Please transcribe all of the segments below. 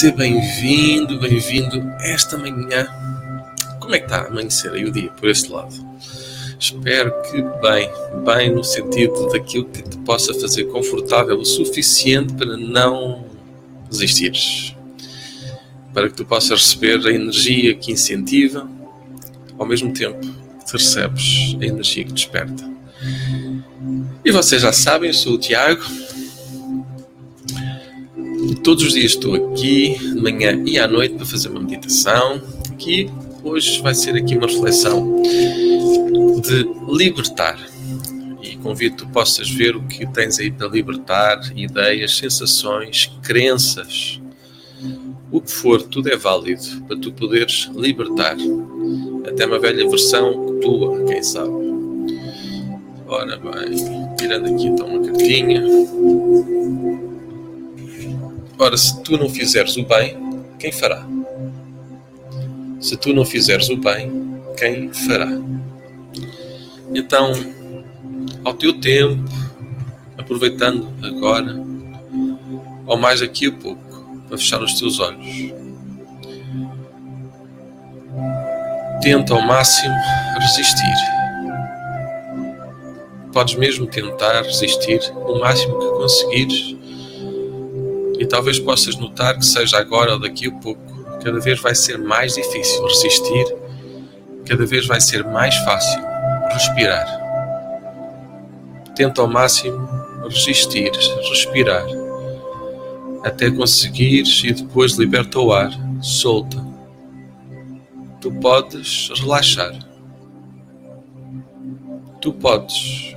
Seja bem-vindo, bem-vindo esta manhã. Como é que está a amanhecer aí o dia por este lado? Espero que bem, bem no sentido daquilo que te possa fazer confortável o suficiente para não resistires. Para que tu possas receber a energia que incentiva, ao mesmo tempo que recebes a energia que desperta. E vocês já sabem, eu sou o Tiago Todos os dias estou aqui, de manhã e à noite, para fazer uma meditação. Que hoje vai ser aqui uma reflexão de libertar. E convido que tu possas ver o que tens aí para libertar: ideias, sensações, crenças. O que for, tudo é válido para tu poderes libertar. Até uma velha versão tua, quem sabe. Ora bem, tirando aqui então uma cartinha. Ora, se tu não fizeres o bem, quem fará? Se tu não fizeres o bem, quem fará? Então, ao teu tempo, aproveitando agora, ou mais daqui a pouco, para fechar os teus olhos, tenta ao máximo resistir. Podes mesmo tentar resistir o máximo que conseguires e talvez possas notar que seja agora ou daqui a pouco, cada vez vai ser mais difícil resistir, cada vez vai ser mais fácil respirar. Tenta ao máximo resistir, respirar, até conseguires e depois liberta o ar, solta. Tu podes relaxar. Tu podes.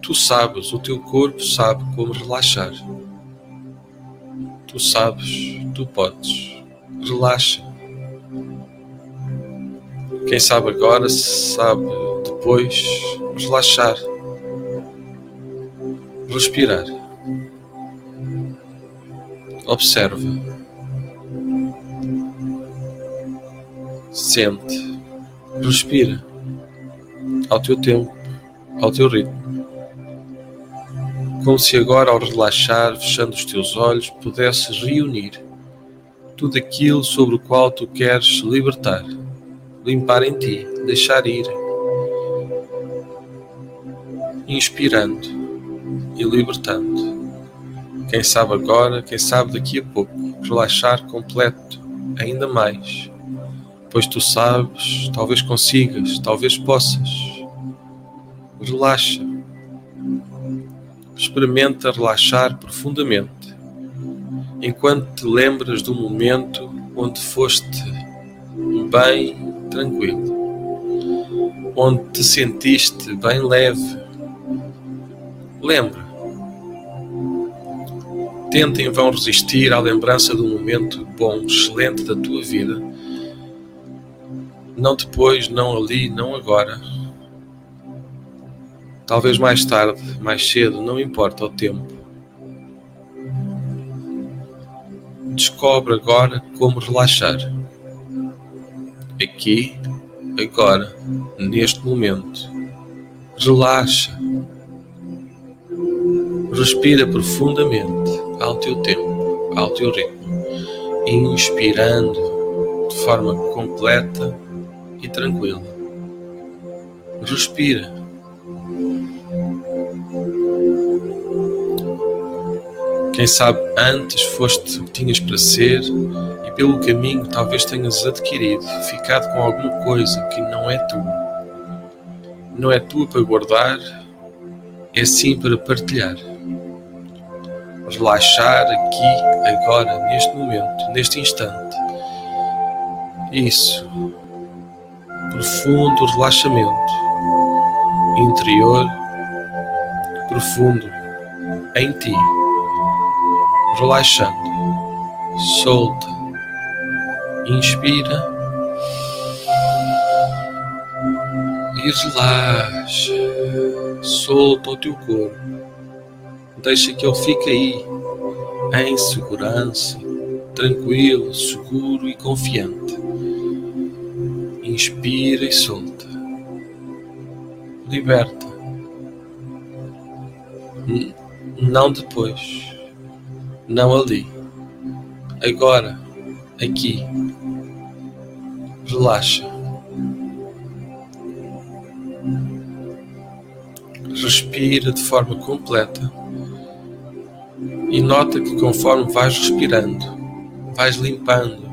Tu sabes, o teu corpo sabe como relaxar. Tu sabes, tu podes. Relaxa. Quem sabe agora, sabe depois relaxar. Respirar. Observa. Sente. Respira. Ao teu tempo, ao teu ritmo como se agora, ao relaxar, fechando os teus olhos, pudesses reunir tudo aquilo sobre o qual tu queres libertar, limpar em ti, deixar ir, inspirando e libertando. Quem sabe agora, quem sabe daqui a pouco, relaxar completo, ainda mais, pois tu sabes, talvez consigas, talvez possas. Relaxa experimenta relaxar profundamente, enquanto te lembras do momento onde foste bem tranquilo, onde te sentiste bem leve. Lembra. Tenta em vão resistir à lembrança do momento bom, excelente da tua vida. Não depois, não ali, não agora Talvez mais tarde, mais cedo, não importa o tempo. Descobre agora como relaxar. Aqui, agora, neste momento. Relaxa. Respira profundamente ao teu tempo, ao teu ritmo, inspirando de forma completa e tranquila. Respira Quem sabe antes foste o que tinhas para ser e pelo caminho talvez tenhas adquirido, ficado com alguma coisa que não é tua. Não é tua para guardar, é sim para partilhar. Relaxar aqui, agora, neste momento, neste instante. Isso. Profundo relaxamento interior profundo em ti relaxando. Solta. Inspira. E relaxa. Solta o teu corpo. Deixa que ele fique aí, em segurança, tranquilo, seguro e confiante. Inspira e solta. Liberta. Não depois não ali, agora, aqui. Relaxa. Respira de forma completa e nota que conforme vais respirando, vais limpando,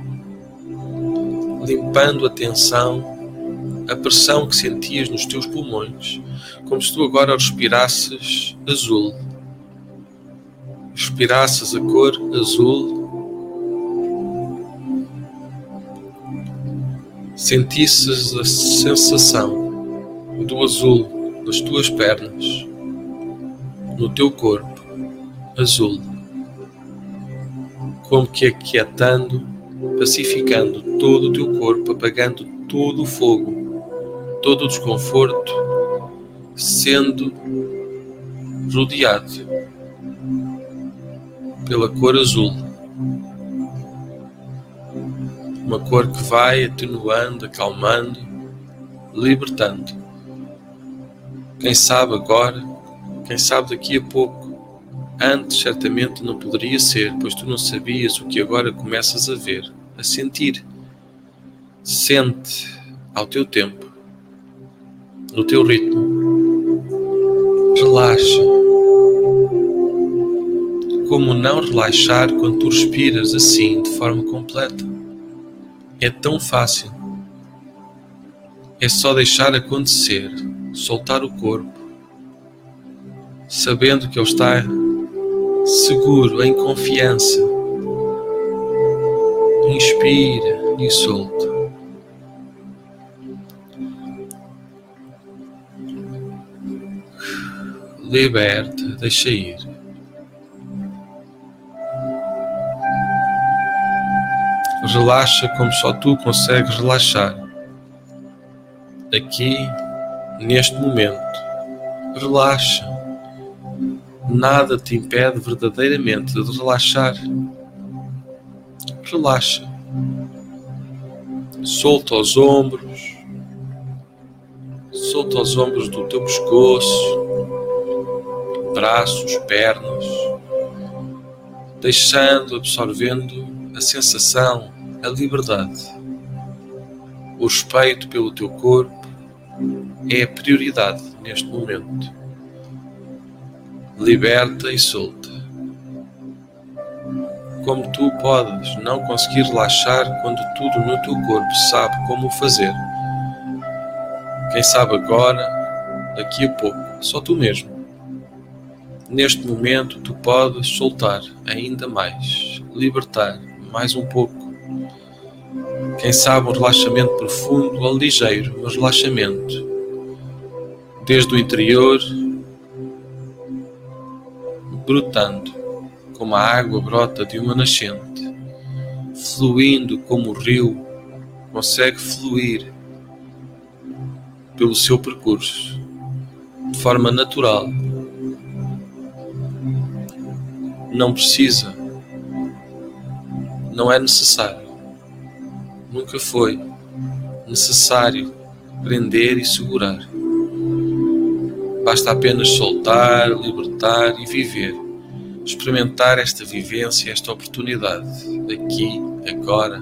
limpando a tensão, a pressão que sentias nos teus pulmões, como se tu agora respirasses azul. Respirasses a cor azul. Sentisses a sensação do azul nas tuas pernas, no teu corpo azul, como que aquietando, pacificando todo o teu corpo, apagando todo o fogo, todo o desconforto, sendo rodeado pela cor azul. Uma cor que vai atenuando, acalmando, libertando. Quem sabe agora, quem sabe daqui a pouco, Antes certamente não poderia ser, pois tu não sabias o que agora começas a ver, a sentir. Sente ao teu tempo, no teu ritmo. Relaxa. Como não relaxar quando tu respiras assim, de forma completa? É tão fácil. É só deixar acontecer, soltar o corpo, sabendo que ele está seguro, em confiança. Inspira e solta. Liberta, deixa ir. Relaxa como só tu consegues relaxar. Aqui, neste momento. Relaxa nada te impede verdadeiramente de relaxar. Relaxa. Solta os ombros. Solta os ombros do teu pescoço, braços, pernas, deixando, absorvendo a sensação, a liberdade. O respeito pelo teu corpo é a prioridade neste momento liberta e solta. Como tu podes não conseguir relaxar quando tudo no teu corpo sabe como fazer? Quem sabe agora, daqui a pouco, só tu mesmo. Neste momento, tu podes soltar ainda mais, libertar mais um pouco. Quem sabe um relaxamento profundo ou ligeiro, mas relaxamento. Desde o interior brotando, como a água brota de uma nascente, fluindo como o rio consegue fluir pelo seu percurso, de forma natural. Não precisa, não é necessário, nunca foi necessário prender e segurar. Basta apenas soltar, libertar e viver. Experimentar esta vivência, esta oportunidade, aqui, agora.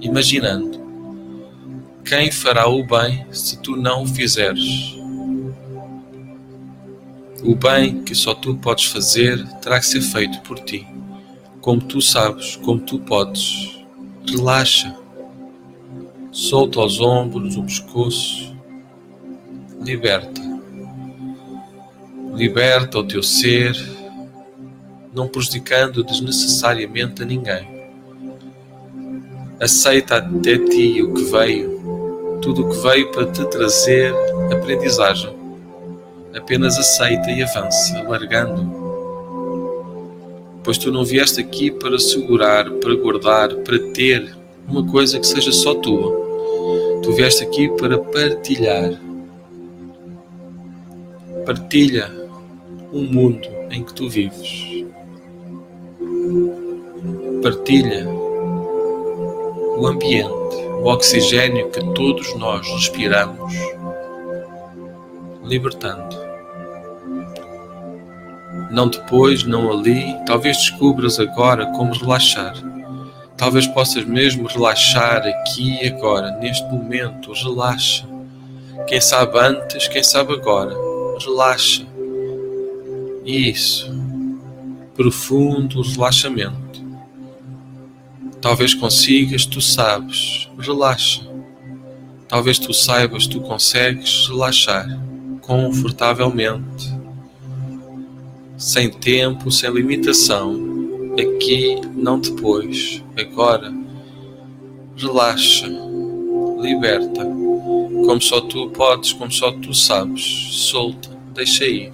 Imaginando quem fará o bem se tu não o fizeres. O bem que só tu podes fazer terá que ser feito por ti, como tu sabes, como tu podes. Relaxa, solta os ombros, o pescoço, liberta. Liberta o teu ser, não prejudicando desnecessariamente a ninguém. Aceita até ti o que veio, tudo o que veio para te trazer aprendizagem. Apenas aceita e avança, largando. Pois tu não vieste aqui para segurar, para guardar, para ter uma coisa que seja só tua. Tu vieste aqui para partilhar, Partilha o mundo em que tu vives. Partilha o ambiente, o oxigênio que todos nós respiramos, libertando. Não depois, não ali, talvez descubras agora como relaxar. Talvez possas mesmo relaxar aqui e agora, neste momento. Relaxa. Quem sabe antes, quem sabe agora. Relaxa. Isso. Profundo relaxamento. Talvez consigas, tu sabes. Relaxa. Talvez tu saibas, tu consegues relaxar confortavelmente sem tempo, sem limitação, aqui, não depois, agora. Relaxa, liberta, como só tu podes, como só tu sabes, solta, deixa ir.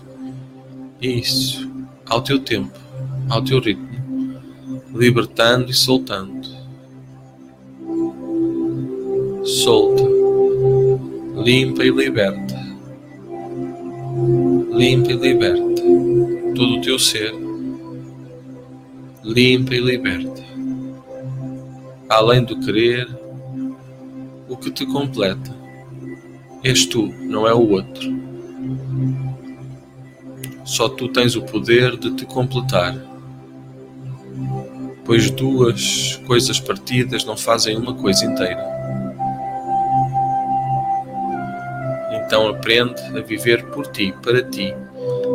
Isso, ao teu tempo, ao teu ritmo, libertando e soltando. Solta, limpa e liberta. Limpa e liberta todo o teu ser, limpa e liberta. Além do querer, o que te completa. És tu, não é o outro. Só tu tens o poder de te completar. Pois duas coisas partidas não fazem uma coisa inteira. Então aprende a viver por ti, para ti,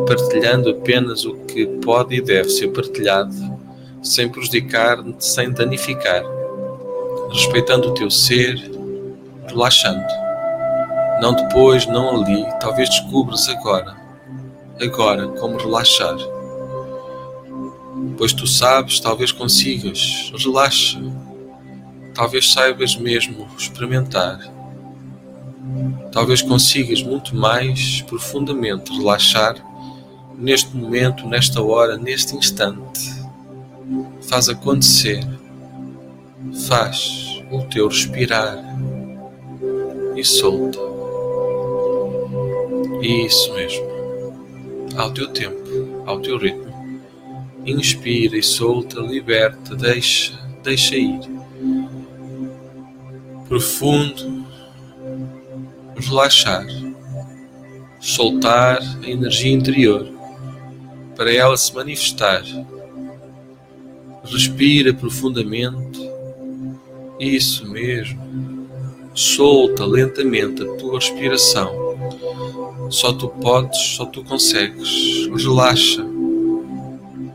partilhando apenas o que pode e deve ser partilhado, sem prejudicar, sem danificar, respeitando o teu ser, relaxando. Não depois, não ali, talvez descubras agora, agora como relaxar. Pois tu sabes, talvez consigas, relaxa. Talvez saibas mesmo experimentar. Talvez consigas muito mais profundamente relaxar neste momento, nesta hora, neste instante. Faz acontecer. Faz o teu respirar e solta. Isso mesmo. Ao teu tempo, ao teu ritmo. Inspira e solta, liberta, deixa, deixa ir. Profundo, relaxar, soltar a energia interior para ela se manifestar. Respira profundamente. Isso mesmo. Solta lentamente a tua respiração. Só tu podes, só tu consegues. Relaxa.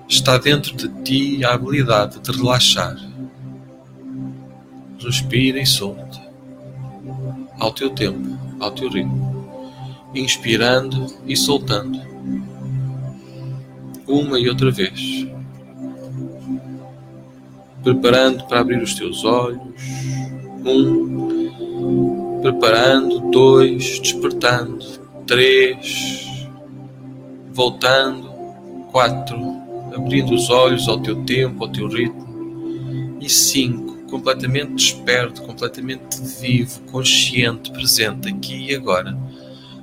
Está dentro de ti a habilidade de relaxar. Respira e solta. Ao teu tempo, ao teu ritmo. Inspirando e soltando uma e outra vez, preparando para abrir os teus olhos. Um, preparando, dois, despertando, três, voltando, quatro, abrindo os olhos ao teu tempo, ao teu ritmo, e cinco, completamente desperto, completamente vivo, consciente, presente aqui e agora,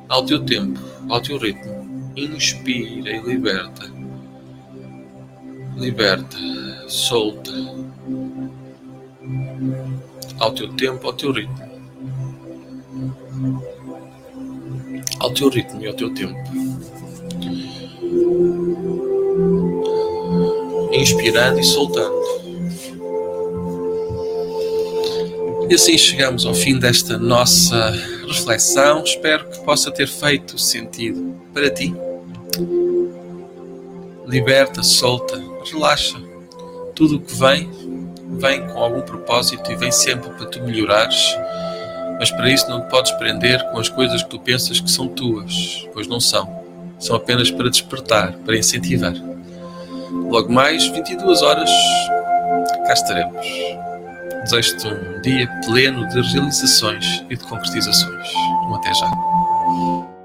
ao teu tempo, ao teu ritmo. Inspira e liberta liberta, solta, ao teu tempo, ao teu ritmo, ao teu ritmo e ao teu tempo. Inspirando e soltando. E assim chegamos ao fim desta nossa reflexão. Espero que possa ter feito sentido para ti. Liberta, solta, relaxa. Tudo o que vem, vem com algum propósito e vem sempre para tu melhorares. Mas para isso não te podes prender com as coisas que tu pensas que são tuas, pois não são. São apenas para despertar, para incentivar. Logo mais, 22 horas, cá estaremos. Desejo-te um dia pleno de realizações e de concretizações. Um até já.